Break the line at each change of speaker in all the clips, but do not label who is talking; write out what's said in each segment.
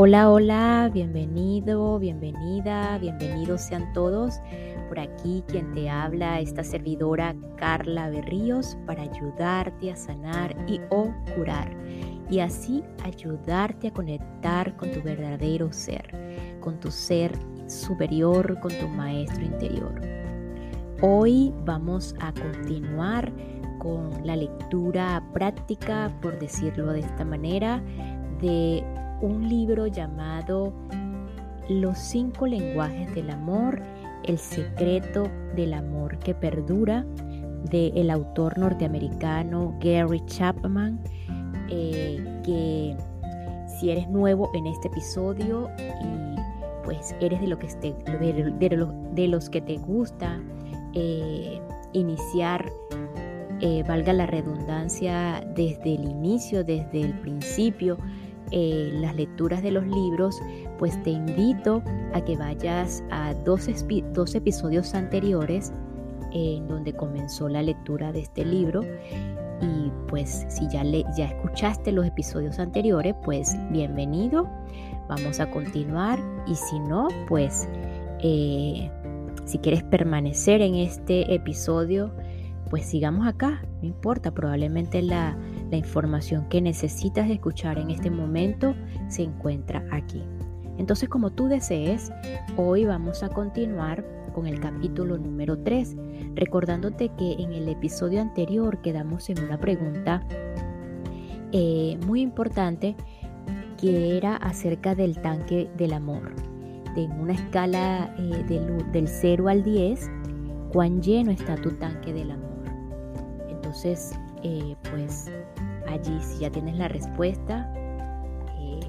Hola, hola, bienvenido, bienvenida, bienvenidos sean todos. Por aquí quien te habla, esta servidora Carla Berríos, para ayudarte a sanar y o curar. Y así ayudarte a conectar con tu verdadero ser, con tu ser superior, con tu maestro interior. Hoy vamos a continuar con la lectura práctica, por decirlo de esta manera, de un libro llamado Los cinco lenguajes del amor, el secreto del amor que perdura, del el autor norteamericano Gary Chapman, eh, que si eres nuevo en este episodio y pues eres de, lo que de, los que te gusta eh, iniciar, eh, valga la redundancia, desde el inicio, desde el principio, eh, las lecturas de los libros, pues te invito a que vayas a dos, episodios anteriores en donde comenzó la lectura de este libro. Y pues si ya, le, ya escuchaste los episodios anteriores, pues bienvenido. Vamos a continuar y si no, pues eh, si quieres permanecer en este episodio, pues sigamos acá, no importa, probablemente la, la información que necesitas escuchar en este momento se encuentra aquí. Entonces, como tú desees, hoy vamos a continuar con el capítulo número 3, recordándote que en el episodio anterior quedamos en una pregunta eh, muy importante que era acerca del tanque del amor. En una escala eh, del, del 0 al 10, ¿cuán lleno está tu tanque del amor? Entonces, eh, pues allí si ya tienes la respuesta, eh,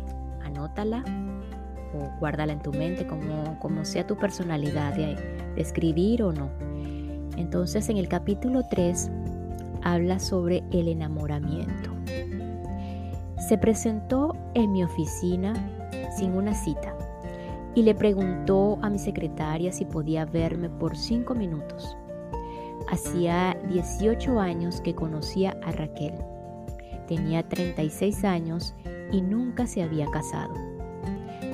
anótala o guárdala en tu mente como, sea tu personalidad de, de escribir o no. Entonces en el capítulo 3 habla sobre el enamoramiento. Se presentó en mi oficina sin una cita y le preguntó a mi secretaria si podía verme por cinco minutos. Hacía 18 años que conocía a Raquel. Tenía 36 años y nunca se había casado.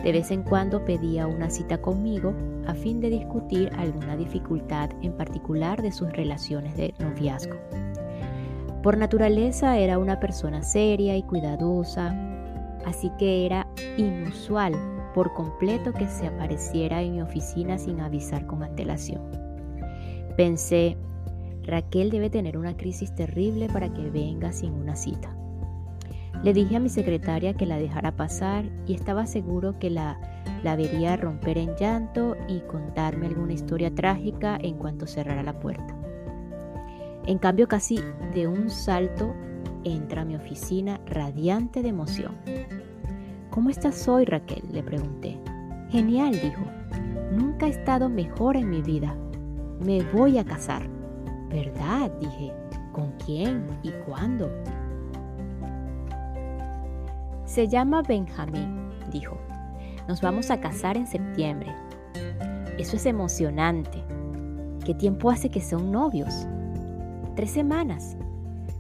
De vez en cuando pedía una cita conmigo a fin de discutir alguna dificultad en particular de sus relaciones de noviazgo. Por naturaleza era una persona seria y cuidadosa, así que era inusual por completo que se apareciera en mi oficina sin avisar con antelación. Pensé, Raquel debe tener una crisis terrible para que venga sin una cita. Le dije a mi secretaria que la dejara pasar y estaba seguro que la, la vería romper en llanto y contarme alguna historia trágica en cuanto cerrara la puerta. En cambio, casi de un salto entra a mi oficina radiante de emoción. ¿Cómo estás hoy, Raquel? le pregunté. Genial, dijo. Nunca he estado mejor en mi vida. Me voy a casar. ¿Verdad? dije. ¿Con quién y cuándo? Se llama Benjamín, dijo. Nos vamos a casar en septiembre. Eso es emocionante. ¿Qué tiempo hace que son novios? Tres semanas.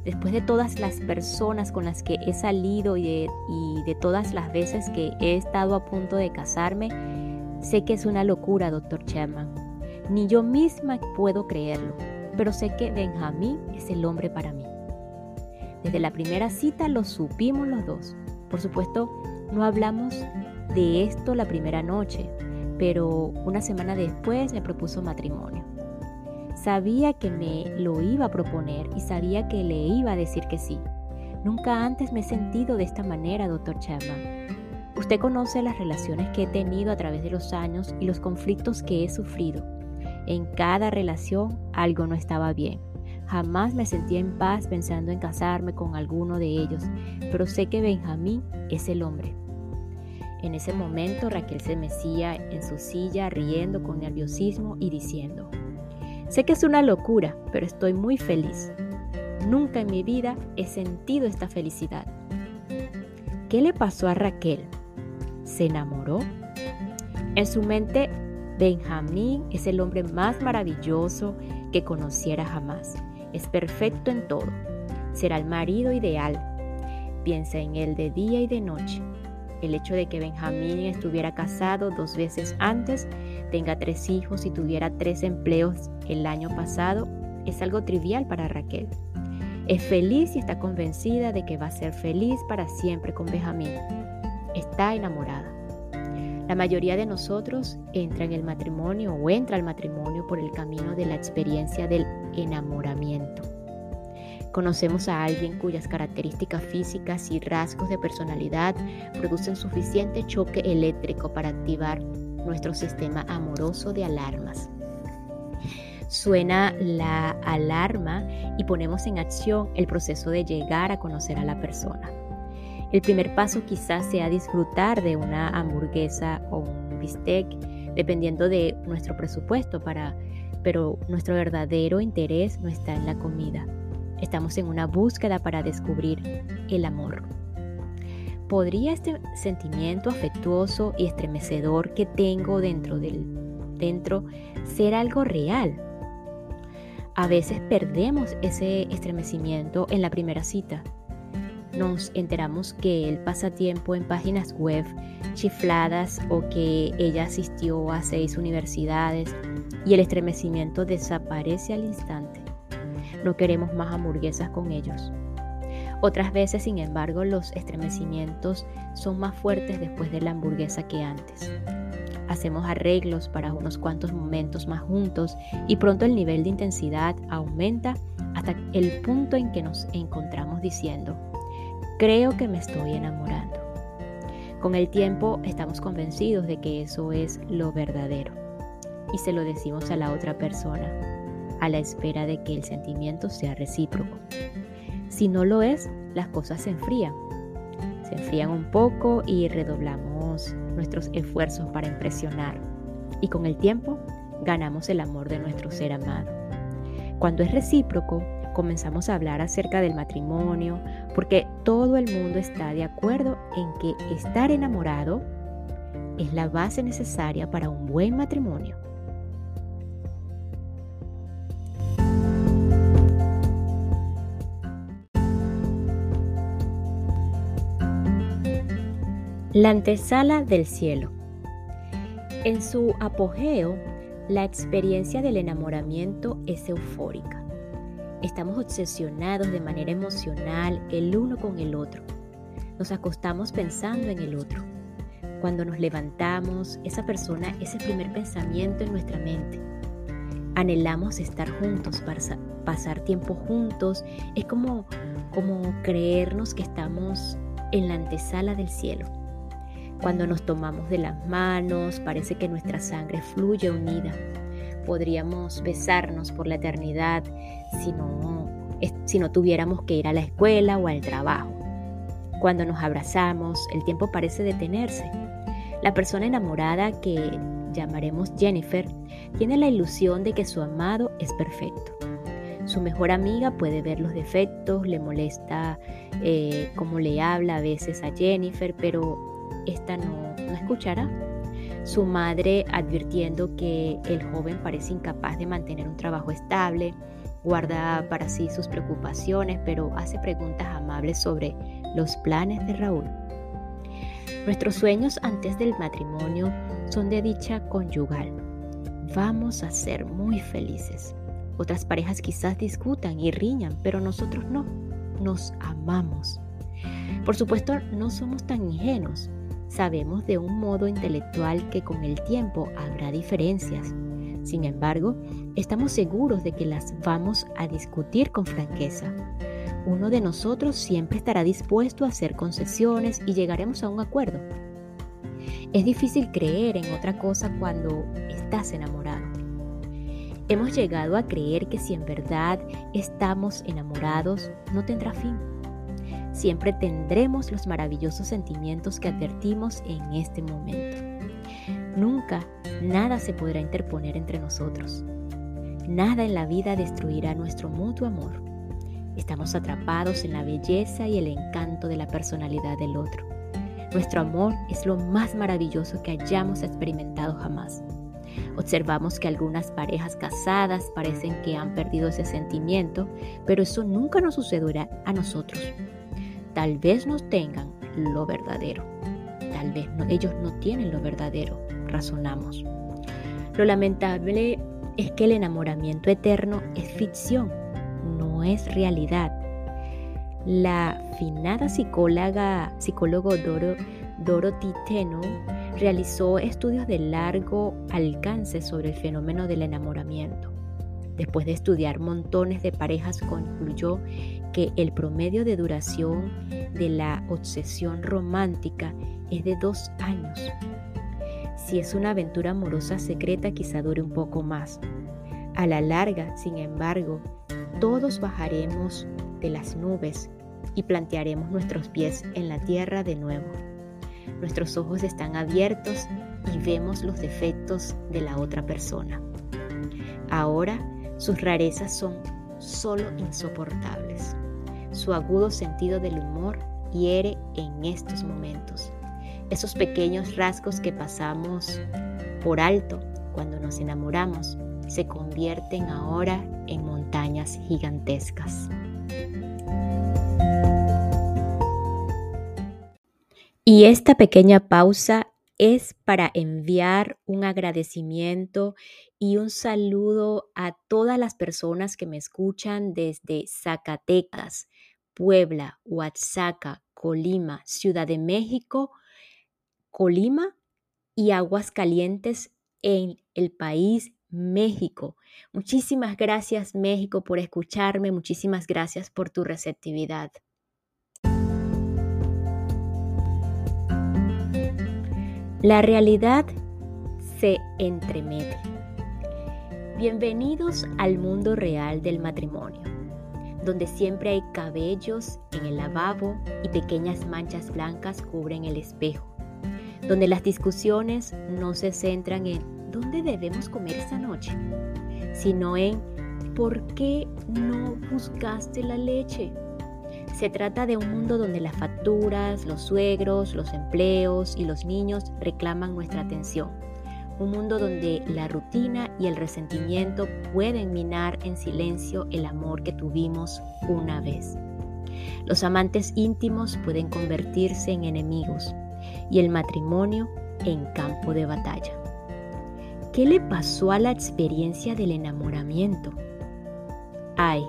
Después de todas las personas con las que he salido y de, todas las veces que he estado a punto de casarme, sé que es una locura, doctor Sherman. Ni yo misma puedo creerlo pero sé que Benjamín es el hombre para mí. Desde la primera cita lo supimos los dos. Por supuesto, no hablamos de esto la primera noche, pero una semana después me propuso matrimonio. Sabía que me lo iba a proponer y sabía que le iba a decir que sí. Nunca antes me he sentido de esta manera, doctor Chapman. Usted conoce las relaciones que he tenido a través de los años y los conflictos que he sufrido. En cada relación algo no estaba bien. Jamás me sentía en paz pensando en casarme con alguno de ellos, pero sé que Benjamín es el hombre. En ese momento Raquel se mecía en su silla riendo con nerviosismo y diciendo, sé que es una locura, pero estoy muy feliz. Nunca en mi vida he sentido esta felicidad. ¿Qué le pasó a Raquel? ¿Se enamoró? En su mente Benjamín es el hombre más maravilloso que conociera jamás. Es perfecto en todo. Será el marido ideal. Piensa en él de día y de noche. el hecho de que Benjamín estuviera casado dos veces antes, tenga tres hijos y tuviera tres empleos el año pasado es algo trivial para Raquel. Es feliz y está convencida de que va a ser feliz para siempre con Benjamín. Está enamorada. La mayoría de nosotros entra en el matrimonio o entra al matrimonio por el camino de la experiencia del enamoramiento. Conocemos a alguien cuyas características físicas y rasgos de personalidad producen suficiente choque eléctrico para activar nuestro sistema amoroso de alarmas. Suena la alarma y ponemos en acción el proceso de llegar a conocer a la persona. El primer paso quizás sea disfrutar de una hamburguesa o un bistec, dependiendo de nuestro presupuesto, para, pero nuestro verdadero interés no está en la comida. Estamos en una búsqueda para descubrir el amor. ¿Podría este sentimiento afectuoso y estremecedor que tengo dentro del dentro ser algo real? A veces perdemos ese estremecimiento en la primera cita. Nos enteramos que él pasa tiempo en páginas web chifladas o que ella asistió a seis universidades y el estremecimiento desaparece al instante. No queremos más hamburguesas con ellos. Otras veces, sin embargo, los estremecimientos son más fuertes después de la hamburguesa que antes hacemos arreglos para unos cuantos momentos más juntos y pronto el nivel de intensidad aumenta hasta el punto en que nos encontramos diciendo, creo que me estoy enamorando. Con el tiempo estamos convencidos de que eso es lo verdadero y se lo decimos a la otra persona a la espera de que el sentimiento sea recíproco. Si no lo es, las cosas se enfrían. Se enfrían un poco y redoblamos nuestros esfuerzos para impresionar y con el tiempo ganamos el amor de nuestro ser amado. Cuando es recíproco, comenzamos a hablar acerca del matrimonio porque todo el mundo está de acuerdo en que estar enamorado es la base necesaria para un buen matrimonio. La antesala del cielo. En su apogeo, la experiencia del enamoramiento es eufórica. Estamos obsesionados de manera emocional el uno con el otro. Nos acostamos pensando en el otro. Cuando nos levantamos, esa persona es el primer pensamiento en nuestra mente. Anhelamos estar juntos, pasar tiempo juntos. Es como, como creernos que estamos en la antesala del cielo. Cuando nos tomamos de las manos, parece que nuestra sangre fluye unida. Podríamos besarnos por la eternidad si no, si no tuviéramos que ir a la escuela o al trabajo. Cuando nos abrazamos, el tiempo parece detenerse. La persona enamorada que llamaremos Jennifer tiene la ilusión de que su amado es perfecto. Su mejor amiga puede ver los defectos, le molesta eh, cómo le habla a veces a Jennifer, pero esta no, no escuchará. Su madre advirtiendo que el joven parece incapaz de mantener un trabajo estable, guarda para sí sus preocupaciones, pero hace preguntas amables sobre los planes de Raúl. Nuestros sueños antes del matrimonio son de dicha conyugal. Vamos a ser muy felices. Otras parejas quizás discutan y riñan, pero nosotros no. Nos amamos. Por supuesto, no somos tan ingenuos. Sabemos de un modo intelectual que con el tiempo habrá diferencias. Sin embargo, estamos seguros de que las vamos a discutir con franqueza. Uno de nosotros siempre estará dispuesto a hacer concesiones y llegaremos a un acuerdo. Es difícil creer en otra cosa cuando estás enamorado. Hemos llegado a creer que si en verdad estamos enamorados, no tendrá fin siempre tendremos los maravillosos sentimientos que advertimos en este momento. Nunca nada se podrá interponer entre nosotros. Nada en la vida destruirá nuestro mutuo amor. Estamos atrapados en la belleza y el encanto de la personalidad del otro. Nuestro amor es lo más maravilloso que hayamos experimentado jamás. Observamos que algunas parejas casadas parecen que han perdido ese sentimiento, pero eso nunca nos sucederá a nosotros. Tal vez nos tengan lo verdadero. Tal tal vez ellos no tienen lo verdadero, razonamos. Lo lamentable es que el enamoramiento eterno es ficción, no es realidad. La finada psicóloga, psicólogo Doro, Dorothy Teno realizó estudios de largo alcance sobre el fenómeno del enamoramiento. Después de estudiar montones de parejas, concluyó que el promedio de duración de la obsesión romántica es de dos años. Si es una aventura amorosa secreta, quizá dure un poco más. A la larga, sin embargo, todos bajaremos de las nubes y plantearemos nuestros pies en la tierra de nuevo. Nuestros ojos están abiertos y vemos los defectos de la otra persona. Ahora sus rarezas son solo insoportables. Su agudo sentido del humor hiere en estos momentos. Esos pequeños rasgos que pasamos por alto cuando nos enamoramos se convierten ahora en montañas gigantescas. Y esta pequeña pausa es para enviar un agradecimiento y un saludo a todas las personas que me escuchan desde Zacatecas, Puebla, Oaxaca, Colima, Ciudad de México, Colima y Aguascalientes en el país México. Muchísimas gracias México por escucharme, muchísimas gracias por tu receptividad. La realidad se entremete. Bienvenidos al mundo real del matrimonio, donde siempre hay cabellos en el lavabo y pequeñas manchas blancas cubren el espejo, donde las discusiones no se centran en dónde debemos comer esta noche, sino en por qué no buscaste la leche. Se trata de un mundo donde las facturas, los suegros, los empleos y los niños reclaman nuestra atención un mundo donde la rutina y el resentimiento pueden minar en silencio el amor que tuvimos una vez. Los amantes íntimos pueden convertirse en enemigos y el matrimonio en campo de batalla. ¿Qué le pasó a la experiencia del enamoramiento? Ay,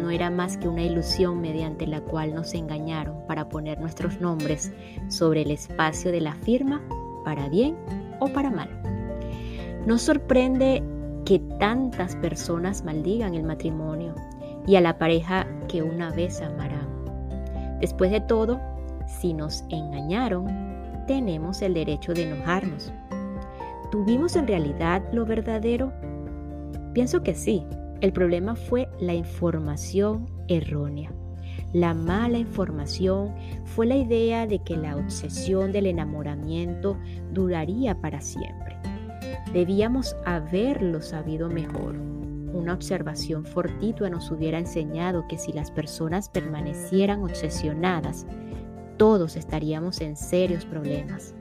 no era más que una ilusión mediante la cual nos engañaron para poner nuestros nombres sobre el espacio de la firma para bien o para mal. No sorprende que tantas personas maldigan el matrimonio y a la pareja que una vez amarán. Después de todo, si nos engañaron, tenemos el derecho de enojarnos. ¿Tuvimos en realidad lo verdadero? Pienso que sí. El problema fue la información errónea. La mala información fue la idea de que la obsesión del enamoramiento duraría para siempre. Debíamos haberlo sabido mejor. Una observación fortitua nos hubiera enseñado que si las personas permanecieran obsesionadas, todos estaríamos en serios problemas.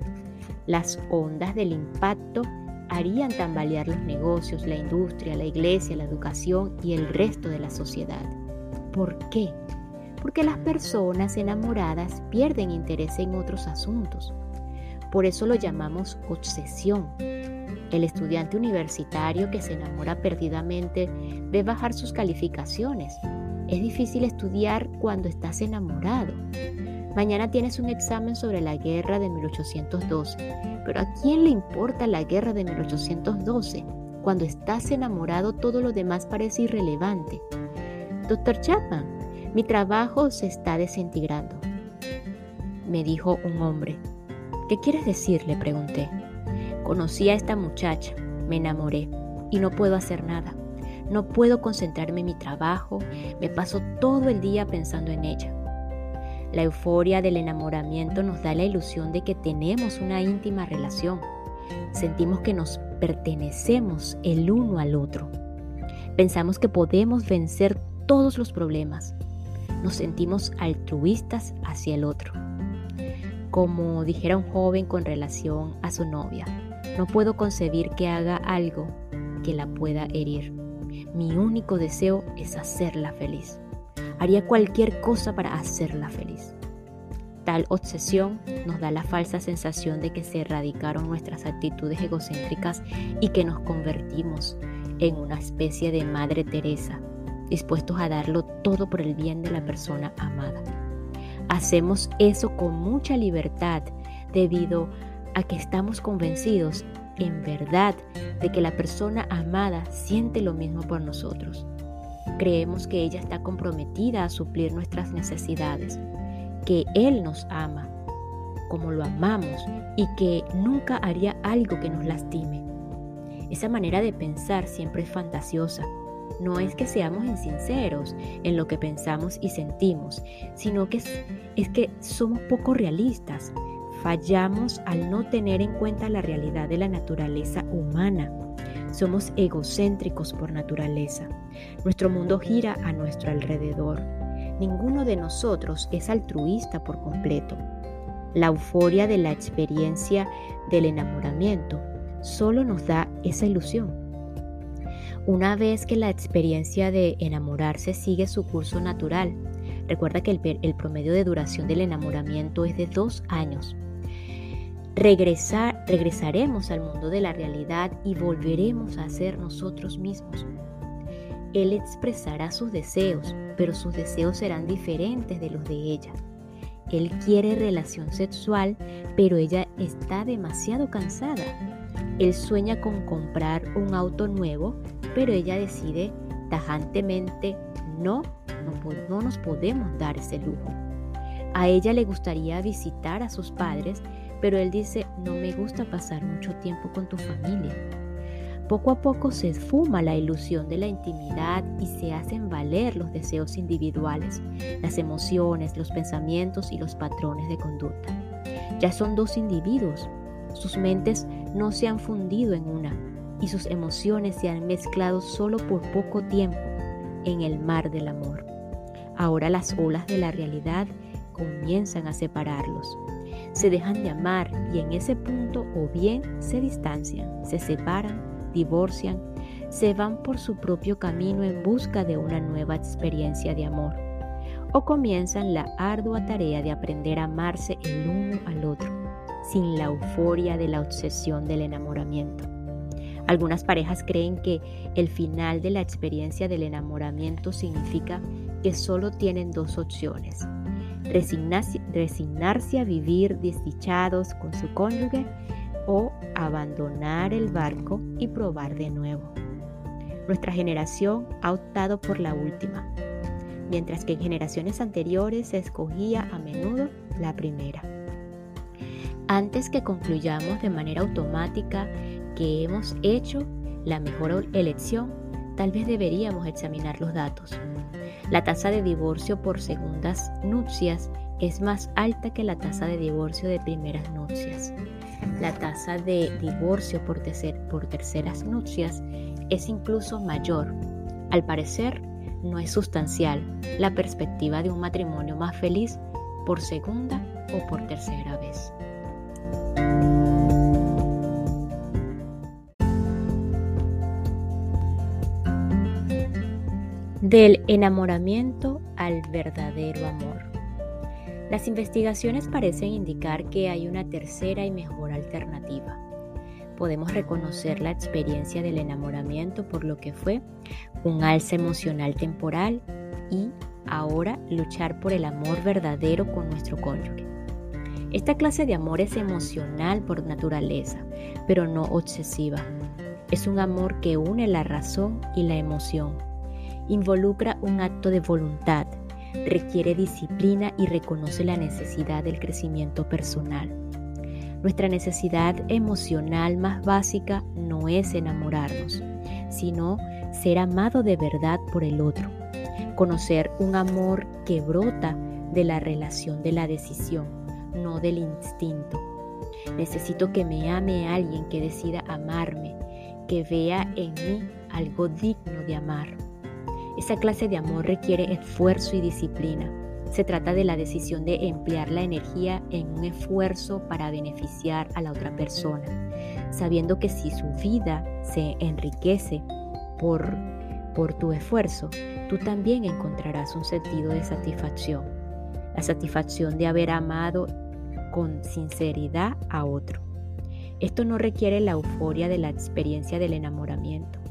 Las ondas del impacto harían tambalear los negocios, la industria, la iglesia, la educación y el resto de la sociedad. ¿Por qué? Porque las personas enamoradas pierden interés en otros asuntos. Por eso lo llamamos obsesión. El estudiante universitario que se enamora perdidamente ve bajar sus calificaciones. Es difícil estudiar cuando estás enamorado. Mañana tienes un examen sobre la guerra de 1812, pero ¿a quién le importa la guerra de 1812? Cuando estás enamorado todo lo demás parece irrelevante. Doctor Chapman, mi trabajo se está desintegrando, me dijo un hombre. ¿Qué quieres decir? le pregunté. Conocí a esta muchacha, me enamoré y no puedo hacer nada. No puedo concentrarme en mi trabajo, me paso todo el día pensando en ella. La euforia del enamoramiento nos da la ilusión de que tenemos una íntima relación. Sentimos que nos pertenecemos el uno al otro. Pensamos que podemos vencer todos los problemas. Nos sentimos altruistas hacia el otro. Como dijera un joven con relación a su novia, no puedo concebir que haga algo que la pueda herir. Mi único deseo es hacerla feliz. Haría cualquier cosa para hacerla feliz. Tal obsesión nos da la falsa sensación de que se erradicaron nuestras actitudes egocéntricas y que nos convertimos en una especie de Madre Teresa, dispuestos a darlo todo por el bien de la persona amada. Hacemos eso con mucha libertad debido a que estamos convencidos en verdad de que la persona amada siente lo mismo por nosotros. Creemos que ella está comprometida a suplir nuestras necesidades que Él nos ama como lo amamos y que nunca haría algo que nos lastime. Esa manera de pensar siempre es fantasiosa. No es que seamos insinceros en lo que pensamos y sentimos, sino que es, es que somos poco realistas. Fallamos al no tener en cuenta la realidad de la naturaleza humana. Somos egocéntricos por naturaleza. Nuestro mundo gira a nuestro alrededor Ninguno de nosotros es altruista por completo. La euforia de la experiencia del enamoramiento solo nos da esa ilusión. Una vez que la experiencia de enamorarse sigue su curso natural, recuerda que el, promedio de duración del enamoramiento es de dos años. Regresar, regresaremos al mundo de la realidad y volveremos a ser nosotros mismos. Él expresará sus deseos, pero sus deseos serán diferentes de los de ella. Él quiere relación sexual, pero ella está demasiado cansada. Él sueña con comprar un auto nuevo, pero ella decide tajantemente no, no, no nos podemos dar ese lujo. A ella le gustaría visitar a sus padres, pero él dice, no me gusta pasar mucho tiempo con tu familia. Poco a poco se esfuma la ilusión de la intimidad y se hacen valer los deseos individuales, las emociones, los pensamientos y los patrones de conducta. Ya son dos individuos, sus mentes no se han fundido en una y sus emociones se han mezclado solo por poco tiempo en el mar del amor. Ahora las olas de la realidad comienzan a separarlos. Se dejan de amar y en ese punto o bien se distancian, se separan divorcian, se van por su propio camino en busca de una nueva experiencia de amor o comienzan la ardua tarea de aprender a amarse el uno al otro, sin la euforia de la obsesión del enamoramiento. Algunas parejas creen que el final de la experiencia del enamoramiento significa que solo tienen dos opciones, resignarse, a vivir desdichados con su cónyuge o abandonar el barco y probar de nuevo. Nuestra generación ha optado por la última, mientras que en generaciones anteriores se escogía a menudo la primera. Antes que concluyamos de manera automática que hemos hecho la mejor elección, tal vez deberíamos examinar los datos. La tasa de divorcio por segundas nupcias es más alta que la tasa de divorcio de primeras nupcias. La tasa de divorcio por, por terceras nupcias es incluso mayor. Al parecer, no es sustancial la perspectiva de un matrimonio más feliz por segunda o por tercera vez. Del enamoramiento al verdadero amor. Las investigaciones parecen indicar que hay una tercera y mejor alternativa. Podemos reconocer la experiencia del enamoramiento por lo que fue un alza emocional temporal y ahora luchar por el amor verdadero con nuestro cónyuge. Esta clase de amor es emocional por naturaleza, pero no obsesiva. Es un amor que une la razón y la emoción. Involucra un acto de voluntad, requiere disciplina y reconoce la necesidad del crecimiento personal. Nuestra necesidad emocional más básica no es enamorarnos, sino ser amado de verdad por el otro, conocer un amor que brota de la relación de la decisión, no del instinto. Necesito que me ame alguien que decida amarme, que vea en mí algo digno de amar. Esa clase de amor requiere esfuerzo y disciplina. Se trata de la decisión de emplear la energía en un esfuerzo para beneficiar a la otra persona, sabiendo que si su vida se enriquece por, por tu esfuerzo, tú también encontrarás un sentido de satisfacción. la satisfacción de haber amado con sinceridad a otro. Esto no requiere la euforia de la experiencia del enamoramiento.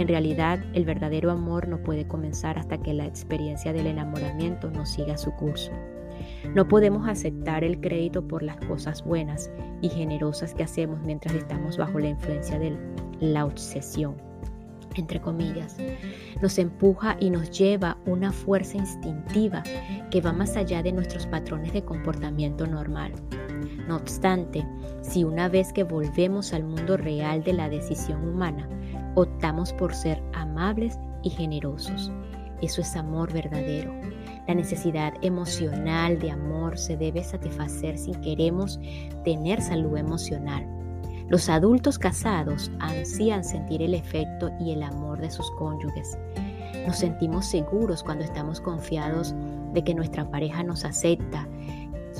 En realidad, el verdadero amor no puede comenzar hasta que la experiencia del enamoramiento no siga su curso. No podemos aceptar el crédito por las cosas buenas y generosas que hacemos mientras estamos bajo la influencia de la obsesión, entre comillas. Nos empuja y nos lleva una fuerza instintiva que va más allá de nuestros patrones de comportamiento normal. No obstante, si una vez que volvemos al mundo real de la decisión humana, optamos por ser amables y generosos, eso es amor verdadero. La necesidad emocional de amor se debe satisfacer si queremos tener salud emocional. Los adultos casados ansían sentir el efecto y el amor de sus cónyuges. Nos sentimos seguros cuando estamos confiados de que nuestra pareja nos acepta,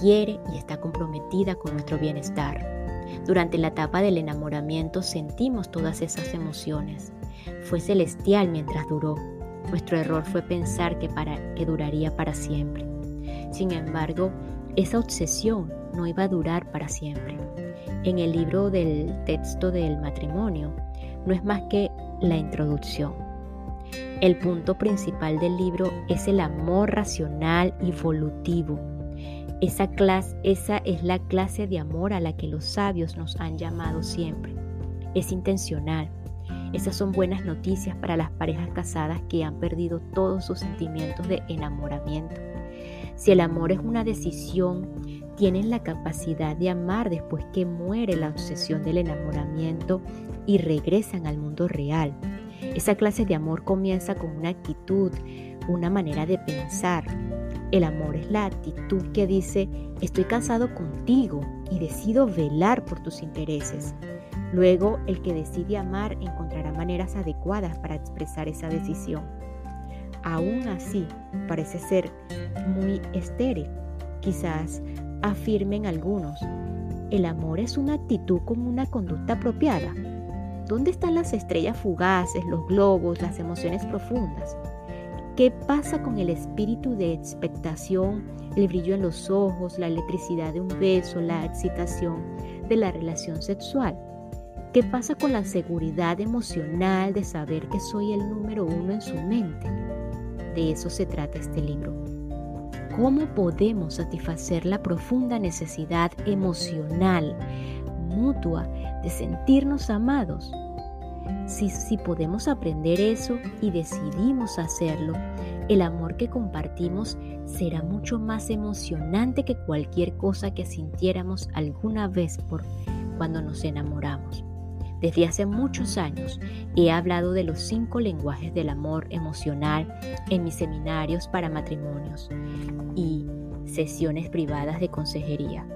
quiere y está comprometida con nuestro bienestar. Durante la etapa del enamoramiento sentimos todas esas emociones. Fue celestial mientras duró. Nuestro error fue pensar que, duraría para siempre. Sin embargo, esa obsesión no iba a durar para siempre. En el libro del texto del matrimonio no es más que la introducción. El punto principal del libro es el amor racional y volutivo esa, clase, esa es la clase de amor a la que los sabios nos han llamado siempre. Es intencional. Esas son buenas noticias para las parejas casadas que han perdido todos sus sentimientos de enamoramiento. Si el amor es una decisión, tienen la capacidad de amar después que muere la obsesión del enamoramiento y regresan al mundo real. Esa clase de amor comienza con una actitud, una manera de pensar, el amor es la actitud que dice, estoy cansado contigo y decido velar por tus intereses. Luego, el que decide amar encontrará maneras adecuadas para expresar esa decisión. Aún así, parece ser muy estéril. Quizás afirmen algunos, el amor es una actitud como una conducta apropiada. ¿Dónde están las estrellas fugaces, los globos, las emociones profundas? ¿Qué pasa con el espíritu de expectación, el brillo en los ojos, la electricidad de un beso, la excitación de la relación sexual? ¿Qué pasa con la seguridad emocional de saber que soy el número uno en su mente? De eso se trata este libro. ¿Cómo podemos satisfacer la profunda necesidad emocional mutua de sentirnos amados? Si, podemos aprender eso y decidimos hacerlo, el amor que compartimos será mucho más emocionante que cualquier cosa que sintiéramos alguna vez por cuando nos enamoramos. Desde hace muchos años he hablado de los cinco lenguajes del amor emocional en mis seminarios para matrimonios y sesiones privadas de consejería.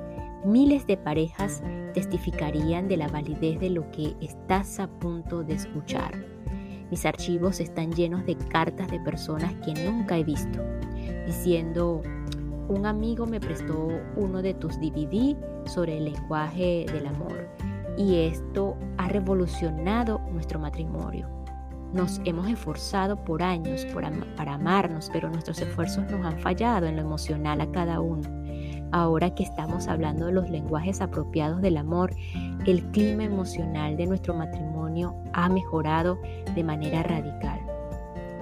Miles de parejas testificarían de la validez de lo que estás a punto de escuchar. Mis archivos están llenos de cartas de personas que nunca he visto, diciendo, un amigo me prestó uno de tus DVD sobre el lenguaje del amor y esto ha revolucionado nuestro matrimonio. Nos hemos esforzado por años para amarnos, pero nuestros esfuerzos nos han fallado en lo emocional a cada uno. Ahora que estamos hablando de los lenguajes apropiados del amor, el clima emocional de nuestro matrimonio ha mejorado de manera radical.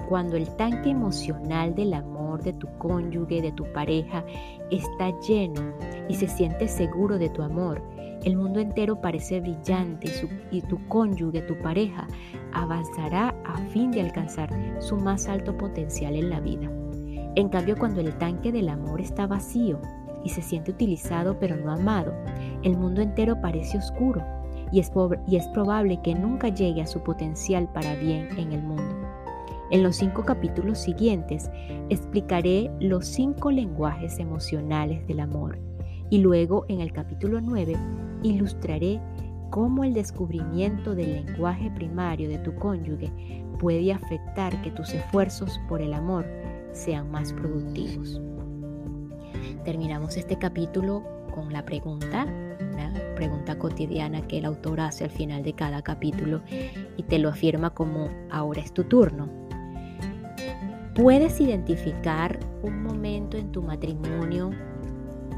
Cuando el tanque emocional del amor de tu cónyuge, de tu pareja, está lleno y se siente seguro de tu amor, el mundo entero parece brillante y, tu cónyuge, tu pareja, avanzará a fin de alcanzar su más alto potencial en la vida. En cambio, cuando el tanque del amor está vacío, y se siente utilizado pero no amado, el mundo entero parece oscuro y es, probable que nunca llegue a su potencial para bien en el mundo. En los cinco capítulos siguientes explicaré los cinco lenguajes emocionales del amor y luego en el capítulo 9 ilustraré cómo el descubrimiento del lenguaje primario de tu cónyuge puede afectar que tus esfuerzos por el amor sean más productivos. Terminamos este capítulo con la pregunta, una pregunta cotidiana que el autor hace al final de cada capítulo y te lo afirma como ahora es tu turno. ¿Puedes identificar un momento en tu matrimonio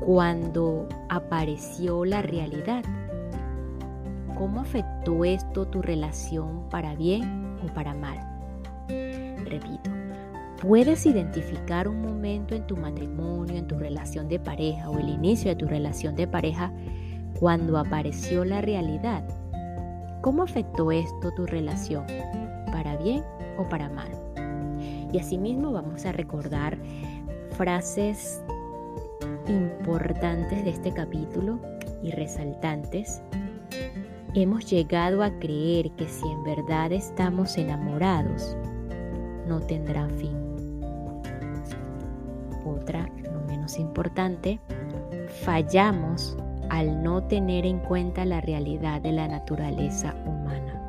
cuando apareció la realidad? ¿Cómo afectó esto tu relación para bien o para mal? Repito, puedes identificar un momento en tu matrimonio, en tu relación de pareja o el inicio de tu relación de pareja cuando apareció la realidad. ¿Cómo afectó esto tu relación? ¿Para bien o para mal? Y asimismo vamos a recordar frases importantes de este capítulo y resaltantes. Hemos llegado a creer que si en verdad estamos enamorados, no tendrá fin. Otra, no menos importante, fallamos al no tener en cuenta la realidad de la naturaleza humana.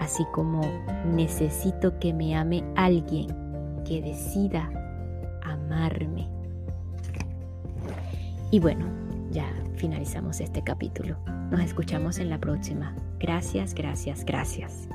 Así como necesito que me ame alguien que decida amarme. Y bueno, ya finalizamos este capítulo. Nos escuchamos en la próxima. Gracias, gracias, gracias.